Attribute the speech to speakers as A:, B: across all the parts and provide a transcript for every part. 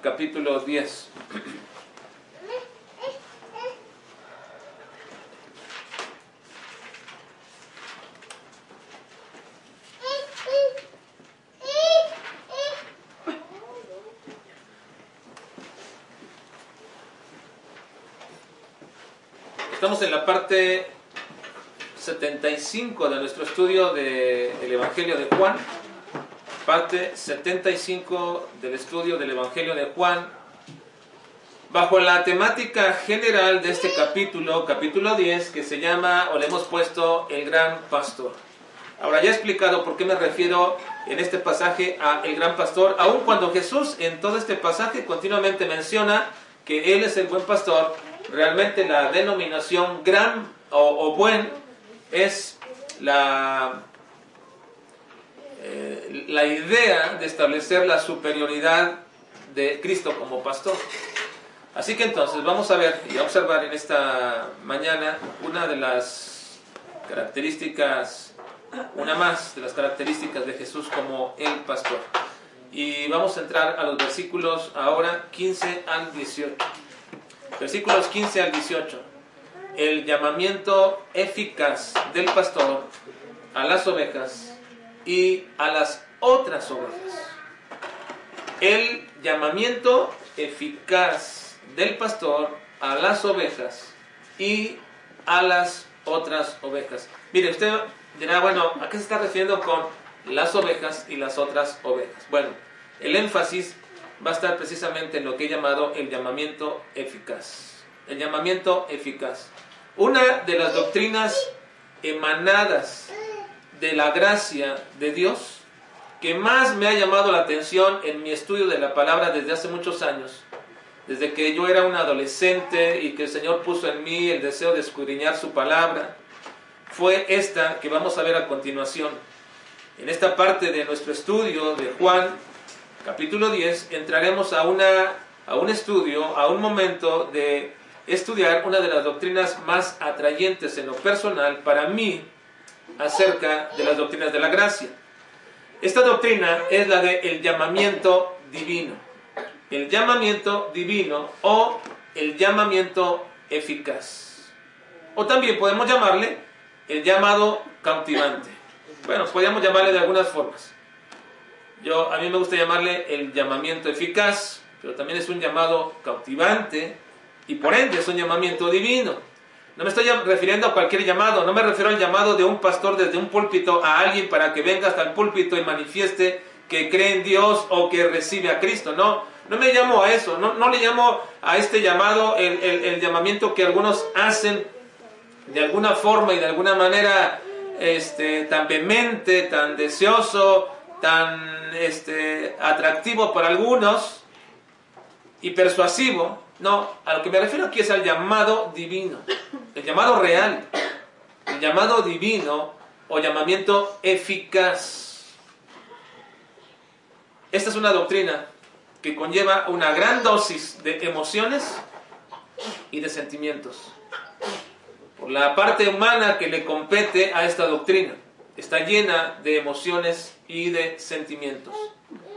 A: capítulo 10. Estamos en la parte 75 de nuestro estudio del Evangelio de Juan. Parte 75 del estudio del Evangelio de Juan. Bajo la temática general de este capítulo, capítulo 10, que se llama, o le hemos puesto, El Gran Pastor. Ahora ya he explicado por qué me refiero en este pasaje a el Gran Pastor, aun cuando Jesús en todo este pasaje continuamente menciona que Él es el buen pastor, realmente la denominación gran o, buen es la, la idea de establecer la superioridad de Cristo como pastor. Así que entonces vamos a ver y a observar en esta mañana una de las características, una más de las características de Jesús como el pastor. Y vamos a entrar a los versículos ahora 15 al 18. Versículos 15 al 18. El llamamiento eficaz del pastor a las ovejas y a las otras ovejas. El llamamiento eficaz del pastor a las ovejas y a las otras ovejas. Mire, usted dirá, bueno, ¿a qué se está refiriendo con las ovejas y las otras ovejas? Bueno, el énfasis va a estar precisamente en lo que he llamado el llamamiento eficaz. El llamamiento eficaz. Una de las doctrinas emanadas de la gracia de Dios que más me ha llamado la atención en mi estudio de la palabra desde hace muchos años, desde que yo era un adolescente y que el Señor puso en mí el deseo de escudriñar su palabra, fue esta que vamos a ver a continuación. En esta parte de nuestro estudio de Juan capítulo 10, entraremos a, una, a un estudio, a un momento de estudiar una de las doctrinas más atrayentes en lo personal para mí acerca de las doctrinas de la gracia. Esta doctrina es la del el llamamiento divino. El llamamiento divino o el llamamiento eficaz. O también podemos llamarle el llamado cautivante. Bueno, podríamos llamarle de algunas formas. Yo, a mí me gusta llamarle el llamamiento eficaz, pero también es un llamado cautivante y por ende es un llamamiento divino. No me estoy refiriendo a cualquier llamado, no me refiero al llamado de un pastor desde un púlpito a alguien para que venga hasta el púlpito y manifieste que cree en Dios o que recibe a Cristo. No, no me llamo a eso, no, no le llamo a este llamado el, el, llamamiento que algunos hacen de alguna forma y de alguna manera este, tan vehemente, tan deseoso, tan este, atractivo para algunos y persuasivo. No, a lo que me refiero aquí es al llamado divino, el llamado real, el llamado divino o llamamiento eficaz. Esta es una doctrina que conlleva una gran dosis de emociones y de sentimientos. Por la parte humana que le compete a esta doctrina está llena de emociones y de sentimientos.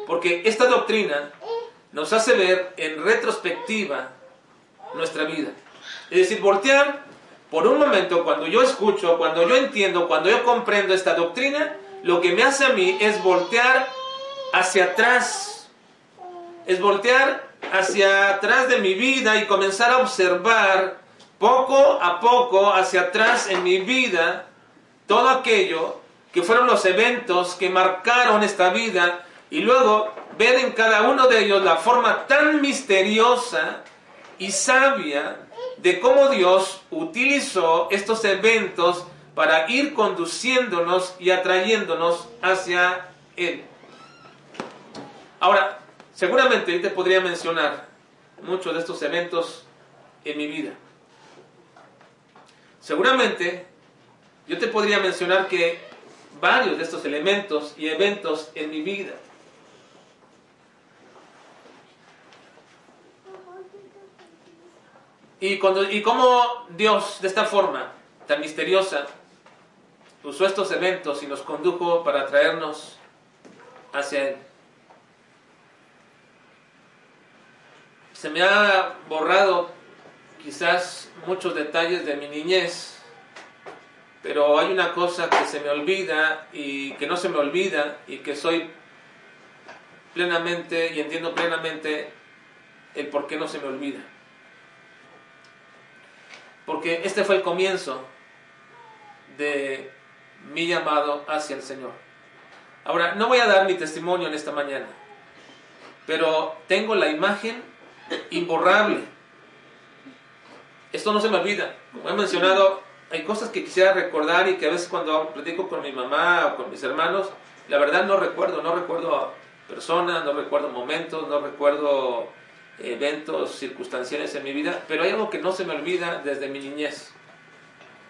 A: Porque esta doctrina nos hace ver en retrospectiva nuestra vida. Es decir, voltear por un momento cuando yo escucho, cuando yo entiendo, cuando yo comprendo esta doctrina, lo que me hace a mí es voltear hacia atrás. Es voltear hacia atrás de mi vida y comenzar a observar poco a poco hacia atrás en mi vida todo aquello que fueron los eventos que marcaron esta vida y luego ver en cada uno de ellos la forma tan misteriosa y sabia de cómo Dios utilizó estos eventos para ir conduciéndonos y atrayéndonos hacia Él. Ahora, seguramente yo te podría mencionar muchos de estos eventos en mi vida. Seguramente yo te podría mencionar que varios de estos elementos y eventos en mi vida. Y, cuando, y cómo Dios, de esta forma tan misteriosa, usó estos eventos y nos condujo para traernos hacia Él. se me ha borrado quizás muchos detalles de mi niñez, pero hay una cosa que se me olvida y que no se me olvida y que soy plenamente y entiendo plenamente el por qué no se me olvida. Porque este fue el comienzo de mi llamado hacia el Señor. Ahora, no voy a dar mi testimonio en esta mañana, pero tengo la imagen imborrable. Esto no se me olvida. Como he mencionado, hay cosas que quisiera recordar y que a veces cuando platico con mi mamá o con mis hermanos, la verdad no recuerdo, no recuerdo personas, no recuerdo momentos, no recuerdo eventos circunstanciales en mi vida, pero hay algo que no se me olvida desde mi niñez.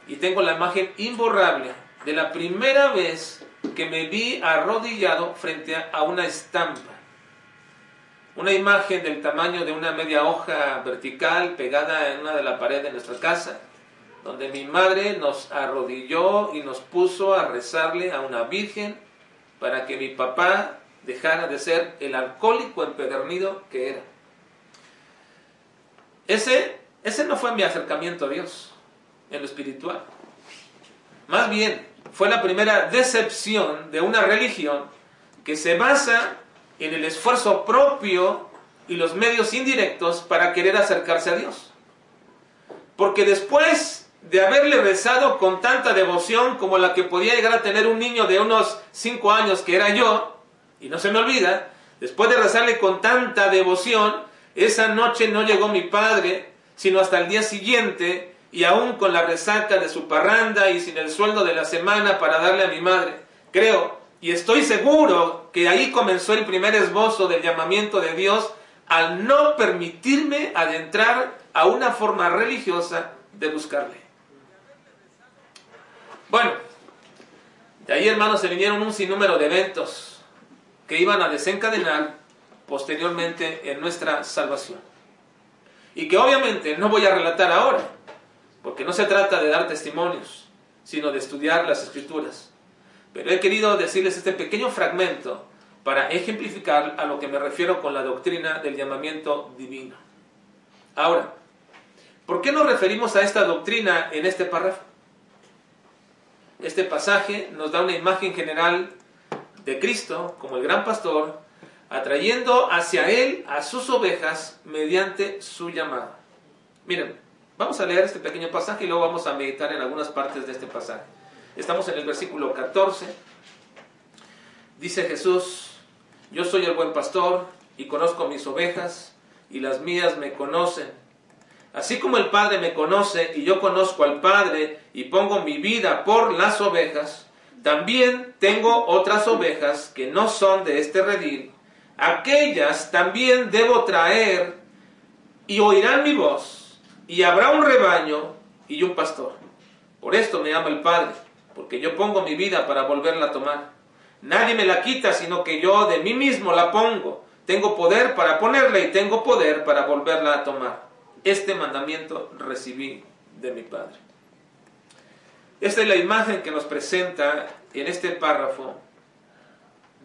A: Y tengo la imagen imborrable de la primera vez que me vi arrodillado frente a una estampa. Una imagen del tamaño de una media hoja vertical pegada en una de las paredes de nuestra casa, donde mi madre nos arrodilló y nos puso a rezarle a una virgen para que mi papá dejara de ser el alcohólico empedernido que era. Ese, ese no fue mi acercamiento a Dios en lo espiritual. Más bien, fue la primera decepción de una religión que se basa en el esfuerzo propio y los medios indirectos para querer acercarse a Dios. Porque después de haberle rezado con tanta devoción como la que podía llegar a tener un niño de unos 5 años que era yo, y no se me olvida, después de rezarle con tanta devoción, esa noche no llegó mi padre, sino hasta el día siguiente, y aún con la resaca de su parranda y sin el sueldo de la semana para darle a mi madre. Creo y estoy seguro que ahí comenzó el primer esbozo del llamamiento de Dios al no permitirme adentrar a una forma religiosa de buscarle. Bueno, de ahí hermanos se vinieron un sinnúmero de eventos que iban a desencadenar posteriormente en nuestra salvación. Y que obviamente no voy a relatar ahora, porque no se trata de dar testimonios, sino de estudiar las escrituras. Pero he querido decirles este pequeño fragmento para ejemplificar a lo que me refiero con la doctrina del llamamiento divino. Ahora, ¿por qué nos referimos a esta doctrina en este párrafo? Este pasaje nos da una imagen general de Cristo como el gran pastor atrayendo hacia él a sus ovejas mediante su llamada. Miren, vamos a leer este pequeño pasaje y luego vamos a meditar en algunas partes de este pasaje. Estamos en el versículo 14. Dice Jesús, yo soy el buen pastor y conozco mis ovejas y las mías me conocen. Así como el Padre me conoce y yo conozco al Padre y pongo mi vida por las ovejas, también tengo otras ovejas que no son de este redil aquellas también debo traer y oirán mi voz, y habrá un rebaño y un pastor. Por esto me ama el Padre, porque yo pongo mi vida para volverla a tomar. Nadie me la quita, sino que yo de mí mismo la pongo. Tengo poder para ponerla y tengo poder para volverla a tomar. Este mandamiento recibí de mi Padre. Esta es la imagen que nos presenta en este párrafo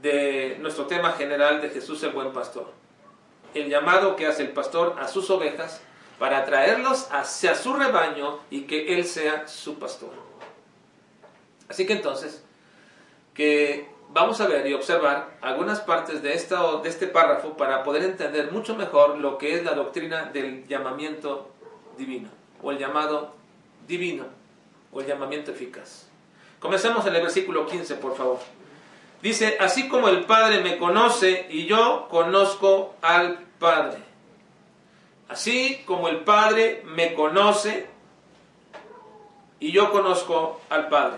A: de nuestro tema general de Jesús el buen pastor. El llamado que hace el pastor a sus ovejas para atraerlos hacia su rebaño y que Él sea su pastor. Así que entonces, que vamos a ver y observar algunas partes de, esta, de este párrafo para poder entender mucho mejor lo que es la doctrina del llamamiento divino, o el llamado divino, o el llamamiento eficaz. Comencemos en el versículo 15, por favor. Dice, así como el Padre me conoce y yo conozco al Padre. Así como el Padre me conoce y yo conozco al Padre.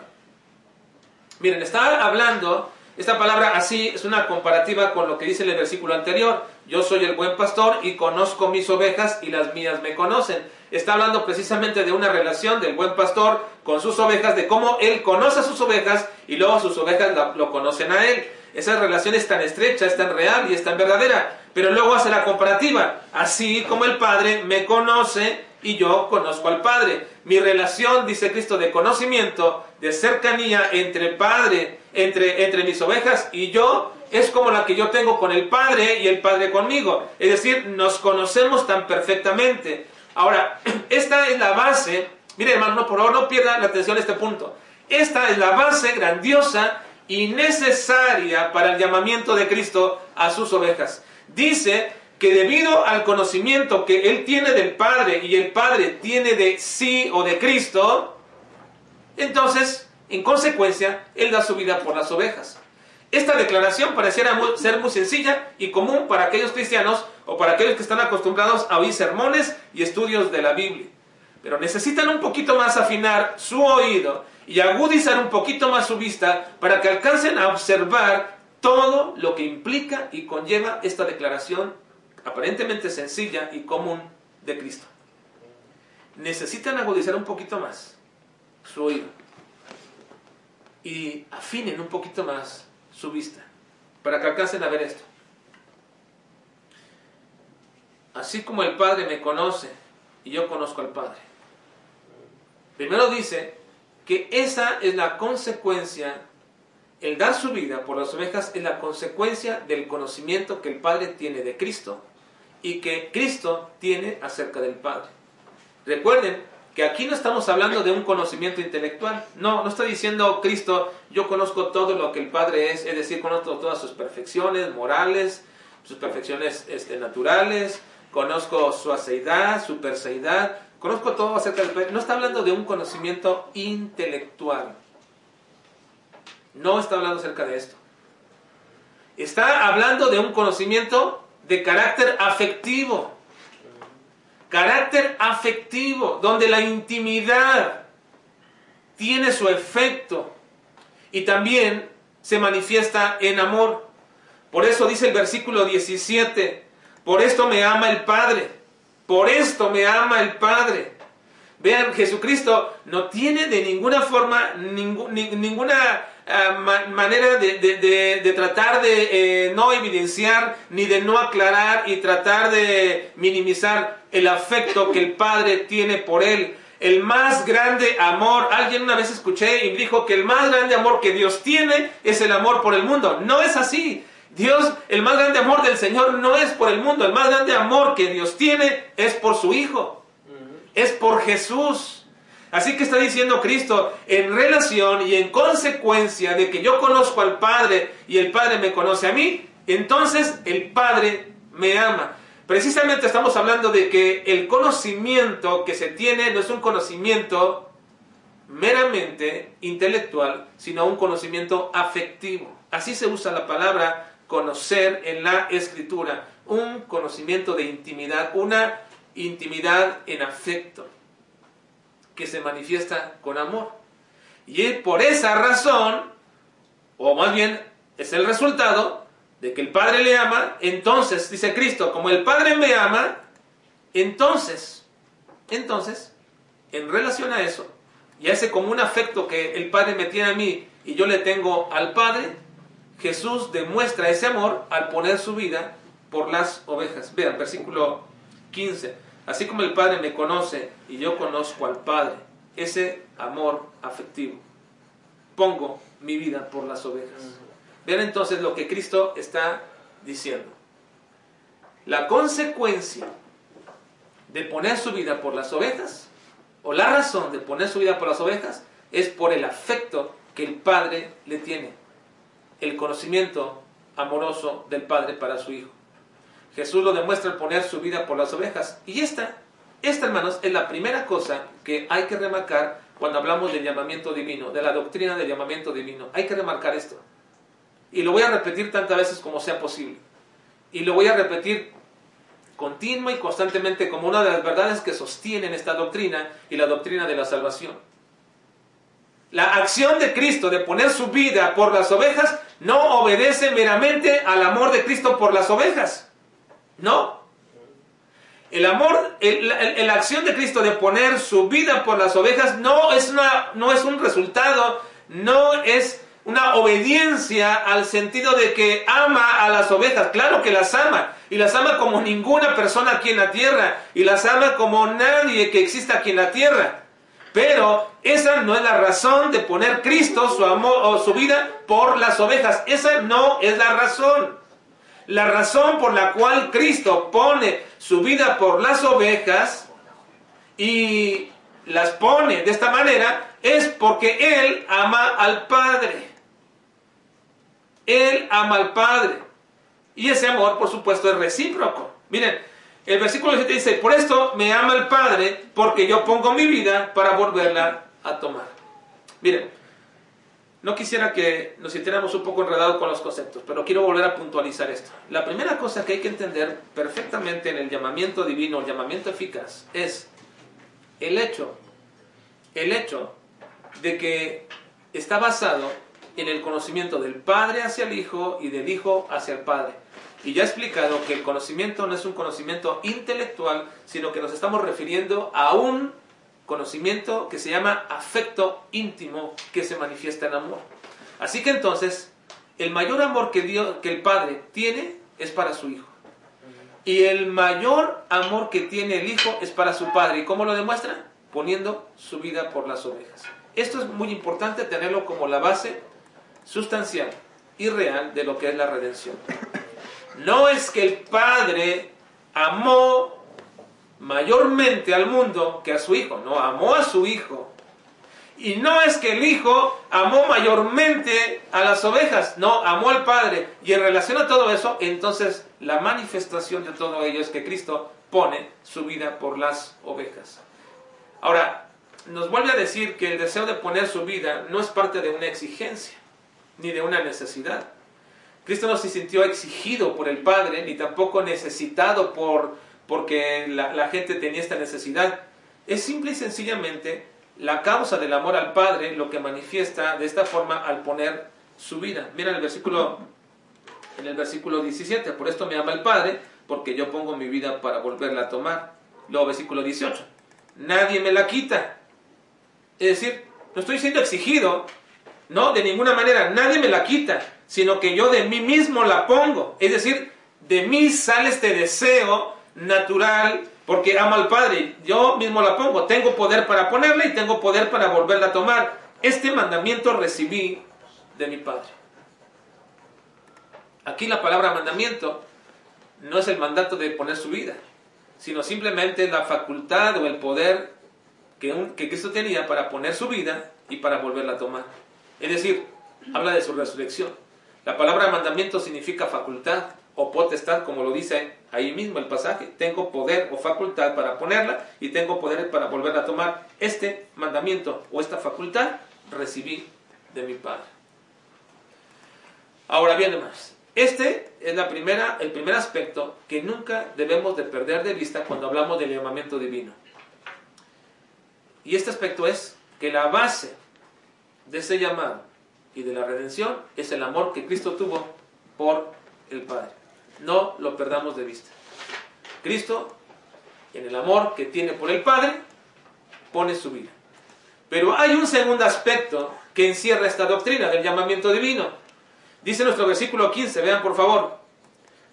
A: Miren, está hablando, esta palabra así es una comparativa con lo que dice en el versículo anterior. Yo soy el buen pastor y conozco mis ovejas y las mías me conocen. Está hablando precisamente de una relación del buen pastor con sus ovejas, de cómo él conoce a sus ovejas y luego sus ovejas lo conocen a él. Esa relación es tan estrecha, es tan real y es tan verdadera. Pero luego hace la comparativa. Así como el Padre me conoce y yo conozco al Padre. Mi relación, dice Cristo, de conocimiento, de cercanía entre Padre, entre, entre mis ovejas y yo, es como la que yo tengo con el Padre y el Padre conmigo. Es decir, nos conocemos tan perfectamente. Ahora, esta es la base, mire hermano, por favor no pierda la atención a este punto. Esta es la base grandiosa y necesaria para el llamamiento de Cristo a sus ovejas. Dice que debido al conocimiento que Él tiene del Padre y el Padre tiene de sí o de Cristo, entonces, en consecuencia, Él da su vida por las ovejas. Esta declaración pareciera ser muy sencilla y común para aquellos cristianos o para aquellos que están acostumbrados a oír sermones y estudios de la Biblia. Pero necesitan un poquito más afinar su oído y agudizar un poquito más su vista para que alcancen a observar todo lo que implica y conlleva esta declaración aparentemente sencilla y común de Cristo. Necesitan agudizar un poquito más su oído y afinen un poquito más su vista para que alcancen a ver esto. Así como el Padre me conoce y yo conozco al Padre. Primero dice que esa es la consecuencia, el dar su vida por las ovejas es la consecuencia del conocimiento que el Padre tiene de Cristo y que Cristo tiene acerca del Padre. Recuerden que aquí no estamos hablando de un conocimiento intelectual. No, no está diciendo Cristo, yo conozco todo lo que el Padre es, es decir, conozco todas sus perfecciones morales, sus perfecciones este, naturales, conozco su aceidad, su perseidad, conozco todo acerca del Padre. No está hablando de un conocimiento intelectual. No está hablando acerca de esto. Está hablando de un conocimiento de carácter afectivo. Carácter afectivo, donde la intimidad tiene su efecto y también se manifiesta en amor. Por eso dice el versículo 17, por esto me ama el Padre, por esto me ama el Padre. Vean, Jesucristo no tiene de ninguna forma ninguna eh, manera de, tratar de eh, no evidenciar ni de no aclarar y tratar de minimizar el afecto que el Padre tiene por él. El más grande amor, alguien una vez escuché y dijo que el más grande amor que Dios tiene es el amor por el mundo. No es así. Dios, el más grande amor del Señor no es por el mundo, el más grande amor que Dios tiene es por su Hijo, es por Jesús. Así que está diciendo Cristo, en relación y en consecuencia de que yo conozco al Padre y el Padre me conoce a mí, entonces el Padre me ama. Precisamente estamos hablando de que el conocimiento que se tiene no es un conocimiento meramente intelectual, sino un conocimiento afectivo. Así se usa la palabra conocer en la escritura, un conocimiento de intimidad, una intimidad en afecto que se manifiesta con amor. Y por esa razón, o más bien es el resultado de que el Padre le ama, entonces, dice Cristo, como el Padre me ama, entonces, entonces, en relación a eso, y a ese común afecto que el Padre me tiene a mí y yo le tengo al Padre, Jesús demuestra ese amor al poner su vida por las ovejas. Vean, versículo 15. Así como el Padre me conoce y yo conozco al Padre, ese amor afectivo. Pongo mi vida por las ovejas. Vean entonces lo que Cristo está diciendo. La consecuencia de poner su vida por las ovejas, o la razón de poner su vida por las ovejas, es por el afecto que el Padre le tiene, el conocimiento amoroso del Padre para su Hijo. Jesús lo demuestra al poner su vida por las ovejas. Y esta, esta hermanos, es la primera cosa que hay que remarcar cuando hablamos del llamamiento divino, de la doctrina del llamamiento divino. Hay que remarcar esto. Y lo voy a repetir tantas veces como sea posible. Y lo voy a repetir continua y constantemente como una de las verdades que sostienen esta doctrina y la doctrina de la salvación. La acción de Cristo de poner su vida por las ovejas no obedece meramente al amor de Cristo por las ovejas. No. El amor, la acción de Cristo de poner su vida por las ovejas no es, una, no es un resultado, no es una obediencia al sentido de que ama a las ovejas. Claro que las ama, y las ama como ninguna persona aquí en la tierra, y las ama como nadie que exista aquí en la tierra. Pero esa no es la razón de poner Cristo su amor o su vida por las ovejas. Esa no es la razón. La razón por la cual Cristo pone su vida por las ovejas y las pone de esta manera es porque Él ama al Padre. Él ama al Padre. Y ese amor, por supuesto, es recíproco. Miren, el versículo 7 dice, por esto me ama el Padre, porque yo pongo mi vida para volverla a tomar. Miren, no quisiera que nos sintiéramos un poco enredados con los conceptos, pero quiero volver a puntualizar esto. La primera cosa que hay que entender perfectamente en el llamamiento divino, el llamamiento eficaz, es el hecho, el hecho de que está basado en el conocimiento del Padre hacia el Hijo y del Hijo hacia el Padre. Y ya he explicado que el conocimiento no es un conocimiento intelectual, sino que nos estamos refiriendo a un conocimiento que se llama afecto íntimo que se manifiesta en amor. Así que entonces, el mayor amor que, Dios, que el Padre tiene es para su Hijo. Y el mayor amor que tiene el Hijo es para su Padre. ¿Y cómo lo demuestra? Poniendo su vida por las ovejas. Esto es muy importante tenerlo como la base sustancial y real de lo que es la redención. No es que el Padre amó mayormente al mundo que a su Hijo, no, amó a su Hijo. Y no es que el Hijo amó mayormente a las ovejas, no, amó al Padre. Y en relación a todo eso, entonces la manifestación de todo ello es que Cristo pone su vida por las ovejas. Ahora, nos vuelve a decir que el deseo de poner su vida no es parte de una exigencia, ni de una necesidad. Cristo no se sintió exigido por el Padre, ni tampoco necesitado por, porque la, la gente tenía esta necesidad. Es simple y sencillamente la causa del amor al Padre lo que manifiesta de esta forma al poner su vida. Mira el versículo, en el versículo 17, por esto me ama el Padre, porque yo pongo mi vida para volverla a tomar. Luego versículo 18, nadie me la quita. Es decir, no estoy siendo exigido, no, de ninguna manera, nadie me la quita, sino que yo de mí mismo la pongo. Es decir, de mí sale este deseo natural porque amo al Padre. Yo mismo la pongo. Tengo poder para ponerla y tengo poder para volverla a tomar. Este mandamiento recibí de mi Padre. Aquí la palabra mandamiento no es el mandato de poner su vida, sino simplemente la facultad o el poder que, un, que Cristo tenía para poner su vida y para volverla a tomar. Es decir, habla de su resurrección. La palabra mandamiento significa facultad o potestad, como lo dice ahí mismo el pasaje. Tengo poder o facultad para ponerla y tengo poder para volverla a tomar. Este mandamiento o esta facultad recibí de mi Padre. Ahora bien, más. Este es la primera, el primer aspecto que nunca debemos de perder de vista cuando hablamos del llamamiento divino. Y este aspecto es que la base de ese llamado y de la redención es el amor que Cristo tuvo por el Padre. No lo perdamos de vista. Cristo, en el amor que tiene por el Padre, pone su vida. Pero hay un segundo aspecto que encierra esta doctrina del llamamiento divino. Dice nuestro versículo 15, vean por favor.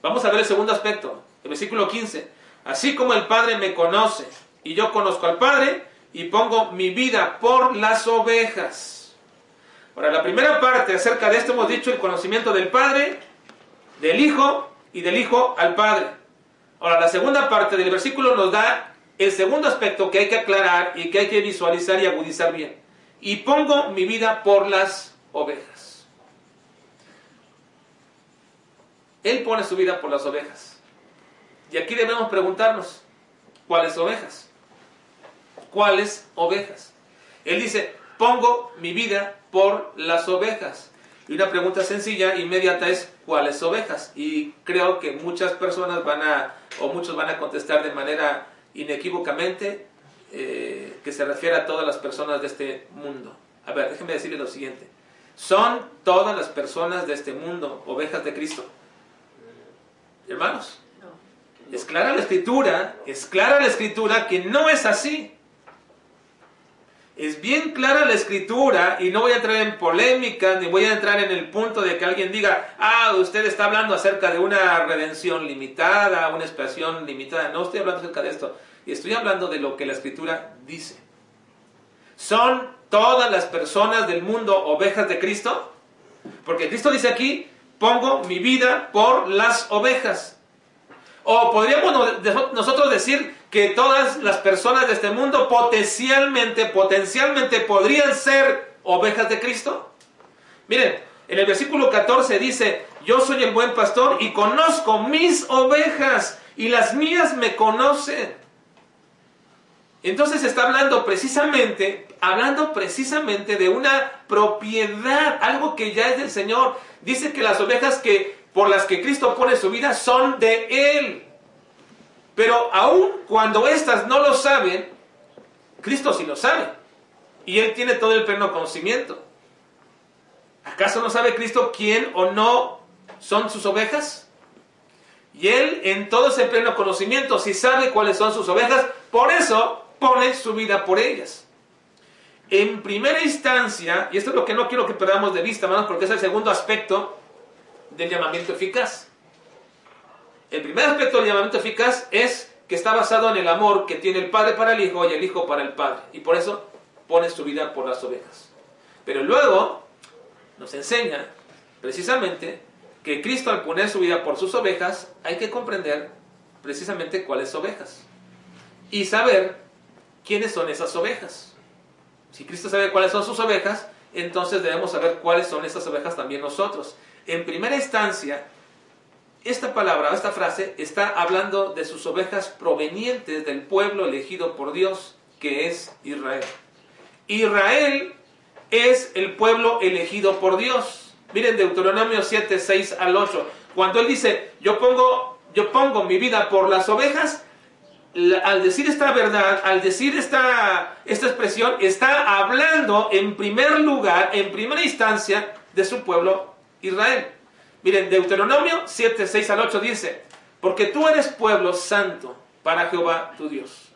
A: Vamos a ver el segundo aspecto, el versículo 15. Así como el Padre me conoce y yo conozco al Padre y pongo mi vida por las ovejas. Ahora, la primera parte acerca de esto hemos dicho el conocimiento del Padre, del Hijo y del Hijo al Padre. Ahora, la segunda parte del versículo nos da el segundo aspecto que hay que aclarar y que hay que visualizar y agudizar bien. Y pongo mi vida por las ovejas. Él pone su vida por las ovejas. Y aquí debemos preguntarnos, ¿cuáles ovejas? ¿Cuáles ovejas? Él dice, pongo mi vida por las ovejas. Y una pregunta sencilla, inmediata es, ¿cuáles ovejas? Y creo que muchas personas van a, o muchos van a contestar de manera inequívocamente eh, que se refiere a todas las personas de este mundo. A ver, déjenme decirles lo siguiente. ¿Son todas las personas de este mundo ovejas de Cristo? Hermanos, es clara la escritura, es clara la escritura que no es así. Es bien clara la escritura y no voy a entrar en polémica ni voy a entrar en el punto de que alguien diga, ah, usted está hablando acerca de una redención limitada, una expiación limitada. No estoy hablando acerca de esto. Estoy hablando de lo que la escritura dice. ¿Son todas las personas del mundo ovejas de Cristo? Porque Cristo dice aquí, pongo mi vida por las ovejas. O podríamos nosotros decir que todas las personas de este mundo potencialmente, potencialmente podrían ser ovejas de Cristo. Miren, en el versículo 14 dice, yo soy el buen pastor y conozco mis ovejas y las mías me conocen. Entonces está hablando precisamente, hablando precisamente de una propiedad, algo que ya es del Señor. Dice que las ovejas que por las que Cristo pone su vida son de Él. Pero aun cuando éstas no lo saben, Cristo sí lo sabe. Y Él tiene todo el pleno conocimiento. ¿Acaso no sabe Cristo quién o no son sus ovejas? Y Él en todo ese pleno conocimiento, si sabe cuáles son sus ovejas, por eso pone su vida por ellas. En primera instancia, y esto es lo que no quiero que perdamos de vista, hermanos, porque es el segundo aspecto del llamamiento eficaz. El primer aspecto del llamamiento eficaz es que está basado en el amor que tiene el Padre para el Hijo y el Hijo para el Padre. Y por eso pone su vida por las ovejas. Pero luego nos enseña precisamente que Cristo al poner su vida por sus ovejas, hay que comprender precisamente cuáles ovejas. Y saber quiénes son esas ovejas. Si Cristo sabe cuáles son sus ovejas, entonces debemos saber cuáles son esas ovejas también nosotros. En primera instancia, esta palabra, esta frase, está hablando de sus ovejas provenientes del pueblo elegido por Dios, que es Israel. Israel es el pueblo elegido por Dios. Miren Deuteronomio 7, 6 al 8. Cuando él dice, yo pongo, yo pongo mi vida por las ovejas, al decir esta verdad, al decir esta, esta expresión, está hablando en primer lugar, en primera instancia, de su pueblo Israel. Miren, Deuteronomio 7, 6 al 8 dice, porque tú eres pueblo santo para Jehová tu Dios.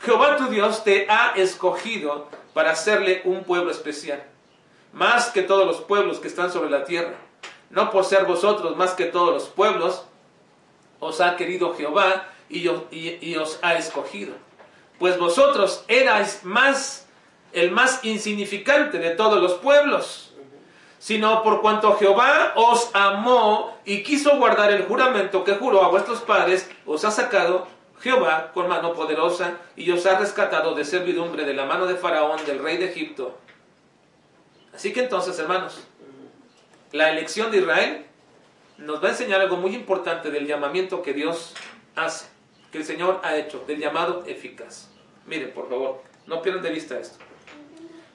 A: Jehová tu Dios te ha escogido para hacerle un pueblo especial, más que todos los pueblos que están sobre la tierra. No por ser vosotros más que todos los pueblos, os ha querido Jehová y os, ha escogido. Pues vosotros erais más, el más insignificante de todos los pueblos, sino por cuanto Jehová os amó y quiso guardar el juramento que juró a vuestros padres, os ha sacado Jehová con mano poderosa y os ha rescatado de servidumbre de la mano de Faraón, del rey de Egipto. Así que entonces, hermanos, la elección de Israel nos va a enseñar algo muy importante del llamamiento que Dios hace que el Señor ha hecho, del llamado eficaz. Miren, por favor, no pierdan de vista esto.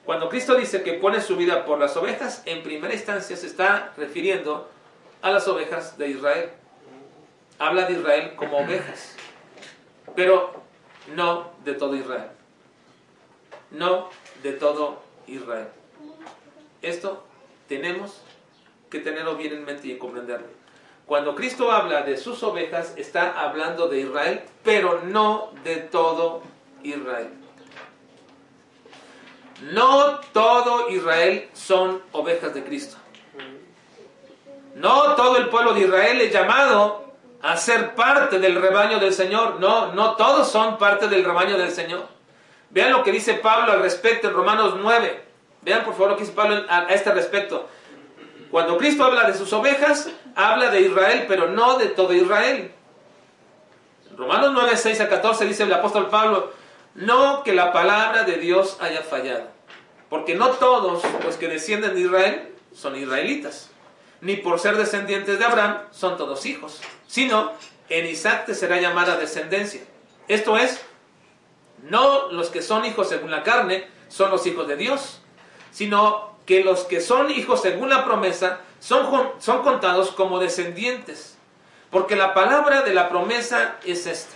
A: Cuando Cristo dice que pone su vida por las ovejas, en primera instancia se está refiriendo a las ovejas de Israel. Habla de Israel como ovejas, pero no de todo Israel. No de todo Israel. Esto tenemos que tenerlo bien en mente y comprenderlo. Cuando Cristo habla de sus ovejas, está hablando de Israel, pero no de todo Israel. No todo Israel son ovejas de Cristo. No todo el pueblo de Israel es llamado a ser parte del rebaño del Señor. No, no todos son parte del rebaño del Señor. Vean lo que dice Pablo al respecto en Romanos 9. Vean por favor lo que dice Pablo a este respecto. Cuando Cristo habla de sus ovejas, habla de Israel, pero no de todo Israel. Romanos 9, 6 a 14 dice el apóstol Pablo, no que la palabra de Dios haya fallado, porque no todos los que descienden de Israel son israelitas, ni por ser descendientes de Abraham son todos hijos, sino en Isaac te será llamada descendencia. Esto es, no los que son hijos según la carne son los hijos de Dios, sino que los que son hijos según la promesa son, son contados como descendientes. Porque la palabra de la promesa es esta.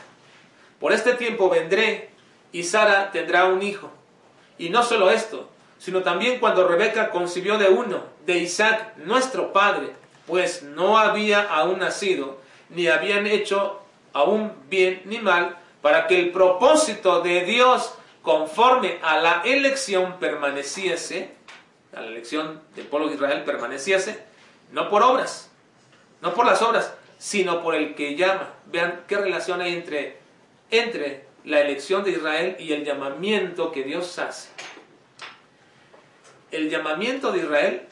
A: Por este tiempo vendré y Sara tendrá un hijo. Y no solo esto, sino también cuando Rebeca concibió de uno, de Isaac, nuestro padre, pues no había aún nacido, ni habían hecho aún bien ni mal, para que el propósito de Dios conforme a la elección permaneciese, a la elección del pueblo de Israel permaneciese, no por obras, no por las obras, sino por el que llama. Vean qué relación hay entre, entre la elección de Israel y el llamamiento que Dios hace. el llamamiento de Israel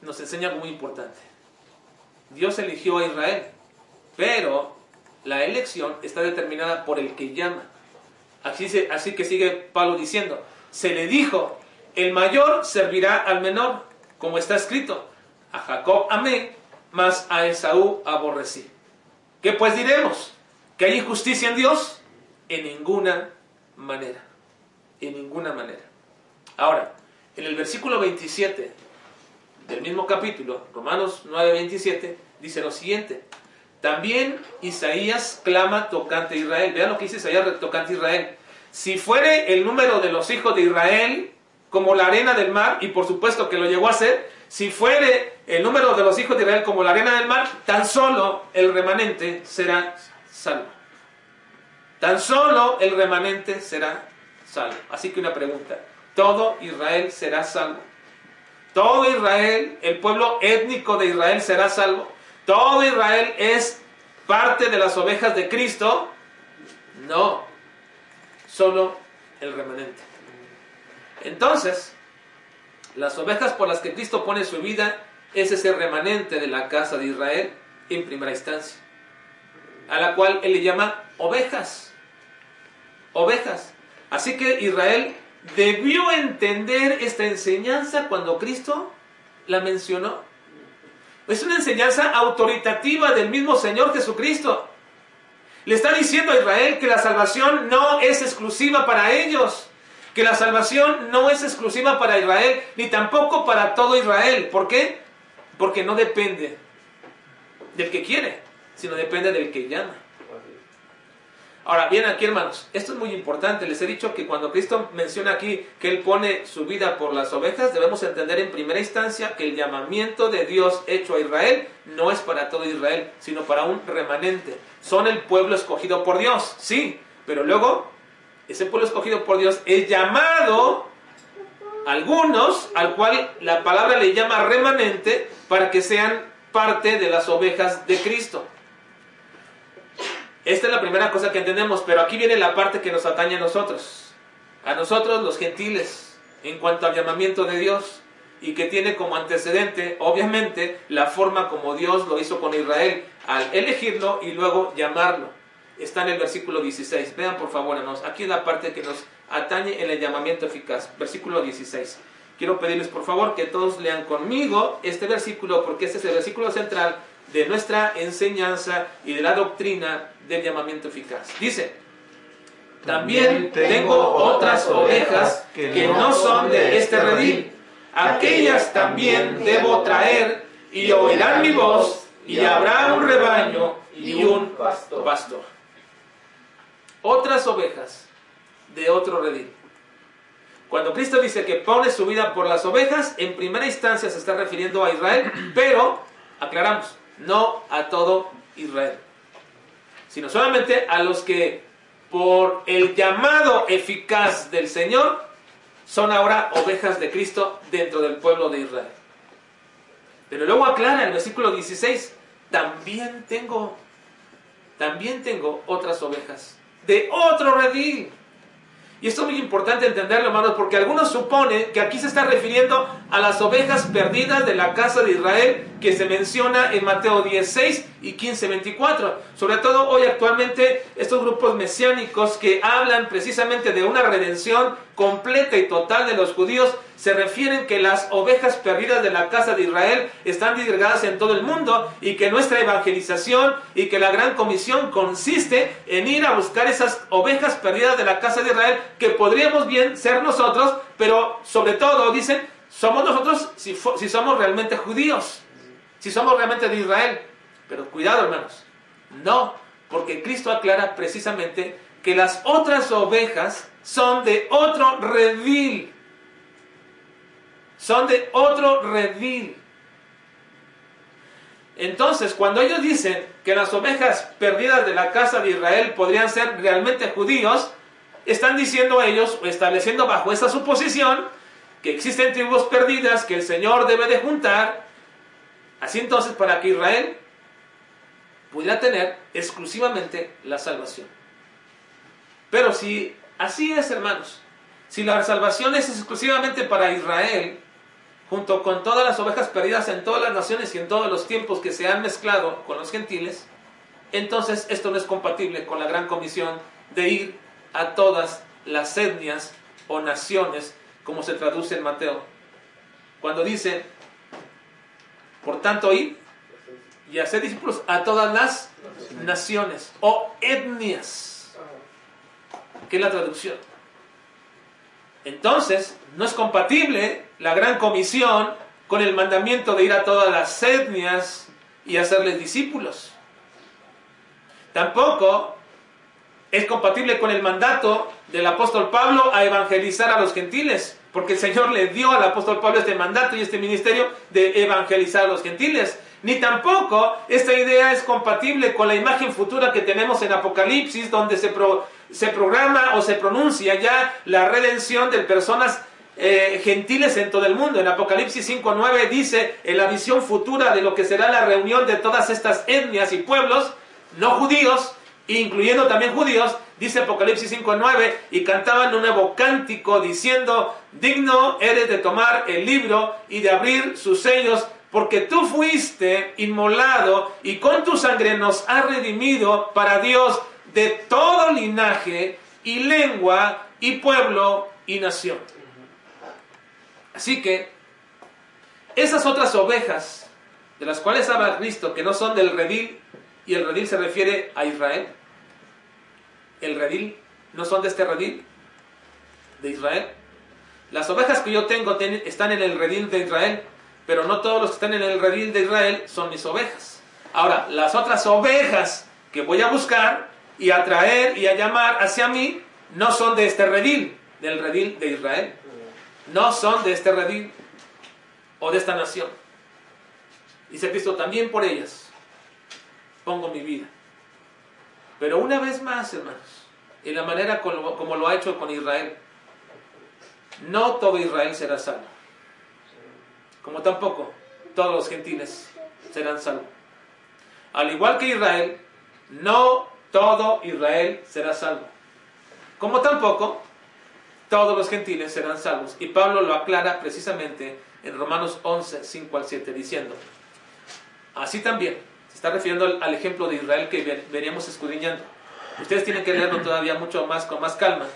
A: nos enseña algo muy importante. Dios eligió a Israel, pero la elección está determinada por el que llama. Así, así que sigue Pablo diciendo, se le dijo, el mayor servirá al menor, como está escrito, a Jacob amé, mas a Esaú aborrecí. ¿Qué pues diremos? ¿Que hay injusticia en Dios? En ninguna manera. En ninguna manera. Ahora, en el versículo 27 del mismo capítulo, Romanos 9, 27, dice lo siguiente. También Isaías clama tocante a Israel. Vean lo que dice Isaías tocante a Israel. Si fuere el número de los hijos de Israel como la arena del mar, y por supuesto que lo llegó a ser, si fuere el número de los hijos de Israel como la arena del mar, tan solo el remanente será salvo. Tan solo el remanente será salvo. Así que una pregunta, ¿todo Israel será salvo? ¿Todo Israel, el pueblo étnico de Israel será salvo? ¿Todo Israel es parte de las ovejas de Cristo? No, solo el remanente. Entonces, las ovejas por las que Cristo pone su vida es ese remanente de la casa de Israel en primera instancia, a la cual él le llama ovejas. Ovejas. Así que Israel debió entender esta enseñanza cuando Cristo la mencionó. Es una enseñanza autoritativa del mismo Señor Jesucristo. Le está diciendo a Israel que la salvación no es exclusiva para ellos, que la salvación no es exclusiva para Israel, ni tampoco para todo Israel. ¿Por qué? Porque no depende del que quiere, sino depende del que llama. Ahora, bien aquí hermanos, esto es muy importante. Les he dicho que cuando Cristo menciona aquí que Él pone su vida por las ovejas, debemos entender en primera instancia que el llamamiento de Dios hecho a Israel no es para todo Israel, sino para un remanente. Son el pueblo escogido por Dios, sí, pero luego ese pueblo escogido por Dios es llamado algunos, al cual la palabra le llama remanente, para que sean parte de las ovejas de Cristo. Esta es la primera cosa que entendemos, pero aquí viene la parte que nos atañe a nosotros, a nosotros los gentiles, en cuanto al llamamiento de Dios, y que tiene como antecedente, obviamente, la forma como Dios lo hizo con Israel, al elegirlo y luego llamarlo. Está en el versículo 16. Vean por favor, hermanos, aquí es la parte que nos atañe en el llamamiento eficaz. Versículo 16. Quiero pedirles por favor que todos lean conmigo este versículo porque este es el versículo central de nuestra enseñanza y de la doctrina del llamamiento eficaz. Dice, también tengo otras ovejas que no son de este redil. Aquellas también debo traer y oirán mi voz y habrá un rebaño y un pastor. Otras ovejas de otro redil. Cuando Cristo dice que pone su vida por las ovejas, en primera instancia se está refiriendo a Israel, pero, aclaramos, no a todo Israel, sino solamente a los que por el llamado eficaz del Señor son ahora ovejas de Cristo dentro del pueblo de Israel. Pero luego aclara el versículo 16, también tengo, también tengo otras ovejas de otro redil. Y esto es muy importante entenderlo, hermanos, porque algunos suponen que aquí se está refiriendo a las ovejas perdidas de la casa de Israel que se menciona en Mateo 16 y 15, 24. Sobre todo hoy actualmente estos grupos mesiánicos que hablan precisamente de una redención completa y total de los judíos, se refieren que las ovejas perdidas de la casa de Israel están disgregadas en todo el mundo y que nuestra evangelización y que la gran comisión consiste en ir a buscar esas ovejas perdidas de la casa de Israel que podríamos bien ser nosotros, pero sobre todo dicen, somos nosotros si, si somos realmente judíos, si somos realmente de Israel. Pero cuidado hermanos, no, porque Cristo aclara precisamente que las otras ovejas son de otro redil. Son de otro redil. Entonces, cuando ellos dicen que las ovejas perdidas de la casa de Israel podrían ser realmente judíos, están diciendo ellos, o estableciendo bajo esa suposición, que existen tribus perdidas que el Señor debe de juntar, así entonces para que Israel pudiera tener exclusivamente la salvación. Pero si así es, hermanos, Si la salvación es exclusivamente para Israel, junto con todas las ovejas perdidas en todas las naciones y en todos los tiempos que se han mezclado con los gentiles, entonces esto no es compatible con la gran comisión de ir a todas las etnias o naciones, como se traduce en Mateo. Cuando dice, por tanto, ir y hacer discípulos a todas las naciones o etnias, que es la traducción. Entonces, no es compatible la gran comisión con el mandamiento de ir a todas las etnias y hacerles discípulos. Tampoco es compatible con el mandato del apóstol Pablo a evangelizar a los gentiles, porque el Señor le dio al apóstol Pablo este mandato y este ministerio de evangelizar a los gentiles. Ni tampoco esta idea es compatible con la imagen futura que tenemos en Apocalipsis, donde se, se programa o se pronuncia ya la redención de personas eh, gentiles en todo el mundo. En Apocalipsis 5.9 dice, en la visión futura de lo que será la reunión de todas estas etnias y pueblos, no judíos, incluyendo también judíos, dice Apocalipsis 5.9, y cantaban un nuevo cántico diciendo, digno eres de tomar el libro y de abrir sus sellos, porque tú fuiste inmolado y con tu sangre nos has redimido para Dios de todo linaje y lengua y pueblo y nación. Así que esas otras ovejas de las cuales habla Cristo, que no son del redil, y el redil se refiere a Israel, el redil no son de este redil, de Israel. Las ovejas que yo tengo están en el redil de Israel, pero no todos los que están en el redil de Israel son mis ovejas. Ahora, las otras ovejas que voy a buscar y a traer y a llamar hacia mí no son de este redil, del redil de Israel. No son de este redil o de esta nación. Dice Cristo, también por ellas pongo mi vida. Pero una vez más, hermanos, en la manera como, como lo ha hecho con Israel, no todo Israel será salvo. Como tampoco todos los gentiles serán salvos. Al igual que Israel, no todo Israel será salvo. Como tampoco todos los gentiles serán salvos. Y Pablo lo aclara precisamente en Romanos 11, 5 al 7, diciendo, así también, se está refiriendo al, ejemplo de Israel que veníamos escudriñando. Ustedes tienen que leerlo todavía mucho más con más calma,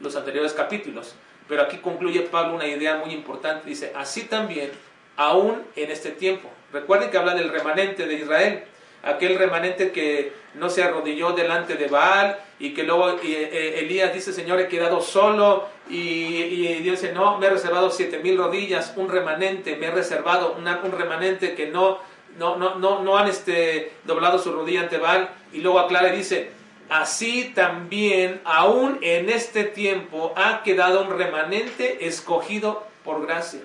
A: los anteriores capítulos. Pero aquí concluye Pablo una idea muy importante. Dice, así también, aún en este tiempo. Recuerden que habla del remanente de Israel aquel remanente que no se arrodilló delante de Baal y que luego eh, eh, Elías dice, Señor, he quedado solo y, Dios dice, no, me he reservado siete mil rodillas, un remanente, me he reservado un remanente que no, no, no, no, no han este, doblado su rodilla ante Baal y luego aclara y dice, así también aún en este tiempo ha quedado un remanente escogido por gracia.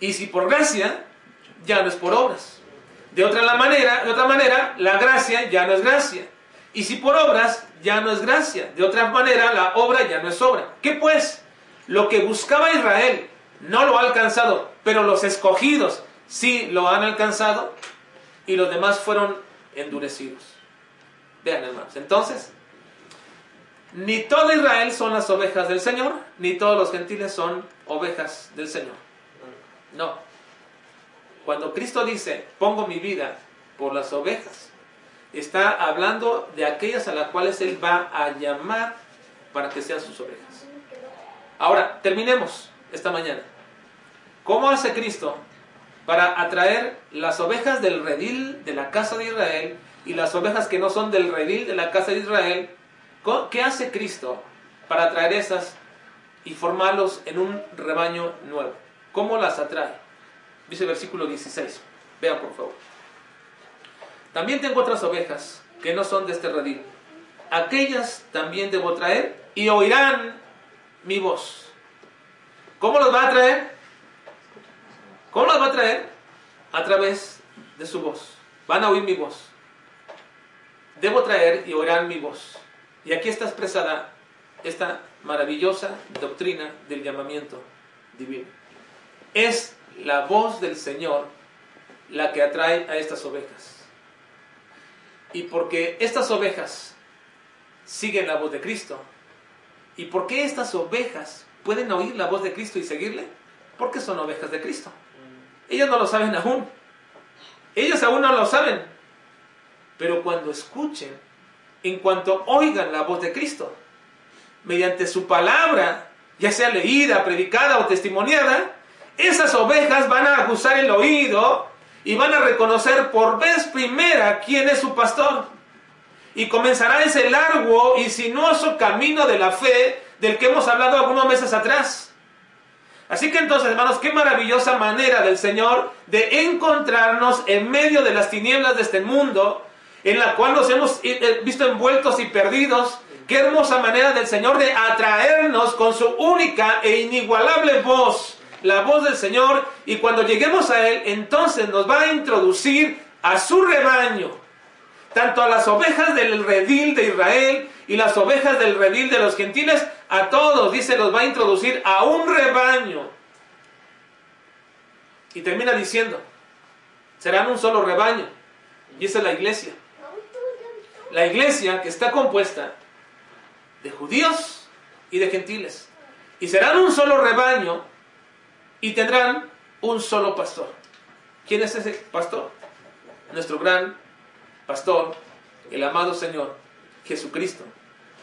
A: Y si por gracia, ya no es por obras. De otra, manera, de otra manera, la gracia ya no es gracia. Y si por obras, ya no es gracia. De otra manera, la obra ya no es obra. ¿Qué pues? Lo que buscaba Israel no lo ha alcanzado, pero los escogidos sí lo han alcanzado y los demás fueron endurecidos. Vean hermanos, entonces, ni todo Israel son las ovejas del Señor, ni todos los gentiles son ovejas del Señor. No, cuando Cristo dice, pongo mi vida por las ovejas, está hablando de aquellas a las cuales Él va a llamar para que sean sus ovejas. Ahora, terminemos esta mañana. ¿Cómo hace Cristo para atraer las ovejas del redil de la casa de Israel y las ovejas que no son del redil de la casa de Israel? ¿Qué hace Cristo para atraer esas y formarlos en un rebaño nuevo? ¿Cómo las atrae? Dice el versículo 16. Vean por favor. También tengo otras ovejas que no son de este redil. Aquellas también debo traer y oirán mi voz. ¿Cómo los va a traer? ¿Cómo los va a traer? A través de su voz. Van a oír mi voz. Debo traer y oirán mi voz. Y aquí está expresada esta maravillosa doctrina del llamamiento divino. Es la voz del Señor la que atrae a estas ovejas. Y porque estas ovejas siguen la voz de Cristo, ¿Y por qué estas ovejas pueden oír la voz de Cristo y seguirle? Porque son ovejas de Cristo. Ellos no lo saben aún. Ellos aún no lo saben. Pero cuando escuchen, en cuanto oigan la voz de Cristo, mediante su palabra, ya sea leída, predicada o testimoniada, esas ovejas van a aguzar el oído y van a reconocer por vez primera quién es su pastor. Y comenzará ese largo y sinuoso camino de la fe del que hemos hablado algunos meses atrás. Así que entonces, hermanos, qué maravillosa manera del Señor de encontrarnos en medio de las tinieblas de este mundo, en la cual nos hemos eh, eh, visto envueltos y perdidos. Qué hermosa manera del Señor de atraernos con su única e inigualable voz la voz del Señor y cuando lleguemos a Él, entonces nos va a introducir a su rebaño, tanto a las ovejas del redil de Israel y las ovejas del redil de los gentiles, a todos, dice, los va a introducir a un rebaño. Y termina diciendo, serán un solo rebaño. Y esa es la iglesia. La iglesia que está compuesta de judíos y de gentiles. Y serán un solo rebaño y tendrán un solo pastor. ¿Quién es ese pastor? Nuestro gran pastor, el amado Señor Jesucristo,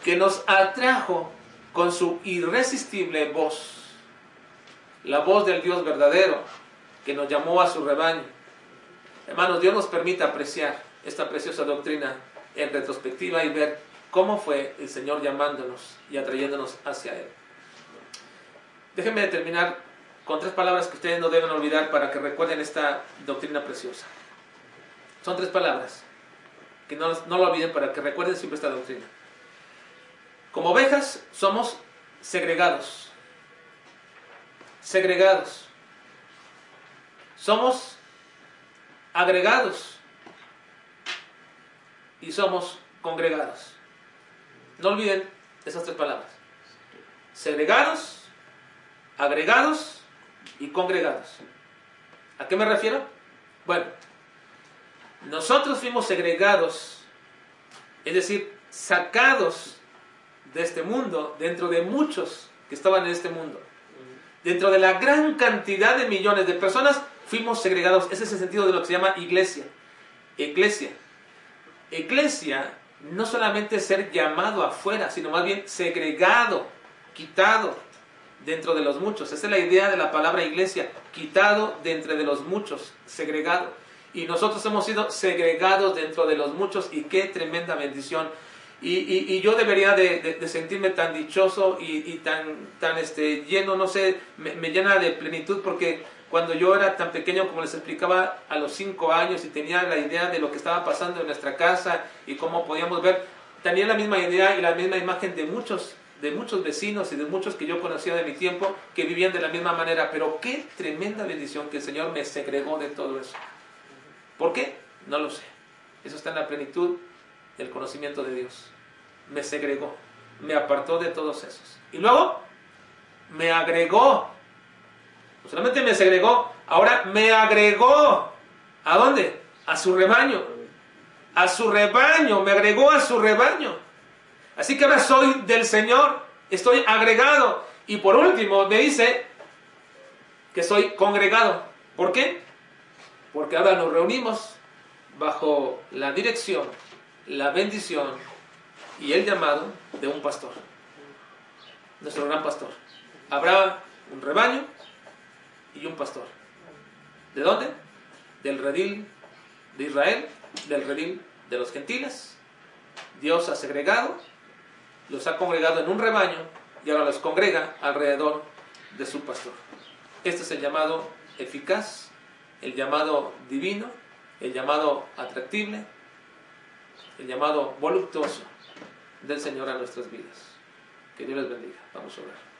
A: que nos atrajo con su irresistible voz, la voz del Dios verdadero, que nos llamó a su rebaño. Hermanos, Dios nos permite apreciar esta preciosa doctrina en retrospectiva y ver cómo fue el Señor llamándonos y atrayéndonos hacia Él. Déjenme terminar con tres palabras que ustedes no deben olvidar para que recuerden esta doctrina preciosa. Son tres palabras que no, no lo olviden para que recuerden siempre esta doctrina. Como ovejas somos segregados. Segregados. Somos agregados. Y somos congregados. No olviden esas tres palabras. Segregados, agregados y congregados. ¿A qué me refiero? Bueno, nosotros fuimos segregados, es decir, sacados de este mundo, dentro de muchos que estaban en este mundo. Dentro de la gran cantidad de millones de personas, fuimos segregados. Ese es el sentido de lo que se llama iglesia. Iglesia. Iglesia no solamente ser llamado afuera, sino más bien segregado, quitado, dentro de los muchos. Esa es la idea de la palabra iglesia, quitado de entre de los muchos, segregado. Y nosotros hemos sido segregados dentro de los muchos y qué tremenda bendición. Y, yo debería de, sentirme tan dichoso y, tan, tan este, lleno, no sé, me, me, llena de plenitud porque cuando yo era tan pequeño, como les explicaba, a los cinco años y tenía la idea de lo que estaba pasando en nuestra casa y cómo podíamos ver, tenía la misma idea y la misma imagen de muchos de muchos vecinos y de muchos que yo conocía de mi tiempo que vivían de la misma manera. Pero qué tremenda bendición que el Señor me segregó de todo eso. ¿Por qué? No lo sé. Eso está en la plenitud del conocimiento de Dios. Me segregó, me apartó de todos esos. Y luego me agregó. No solamente me segregó, ahora me agregó. ¿A dónde? A su rebaño. A su rebaño, me agregó a su rebaño. Así que ahora soy del Señor, estoy agregado. Y por último me dice que soy congregado. ¿Por qué? Porque ahora nos reunimos bajo la dirección, la bendición y el llamado de un pastor, nuestro gran pastor. Habrá un rebaño y un pastor. ¿De dónde? Del redil de Israel, del redil de los gentiles. Dios ha segregado los ha congregado en un rebaño y ahora los congrega alrededor de su pastor. Este es el llamado eficaz, el llamado divino, el llamado atractible, el llamado voluptuoso del Señor a nuestras vidas. Que Dios les bendiga. Vamos a orar.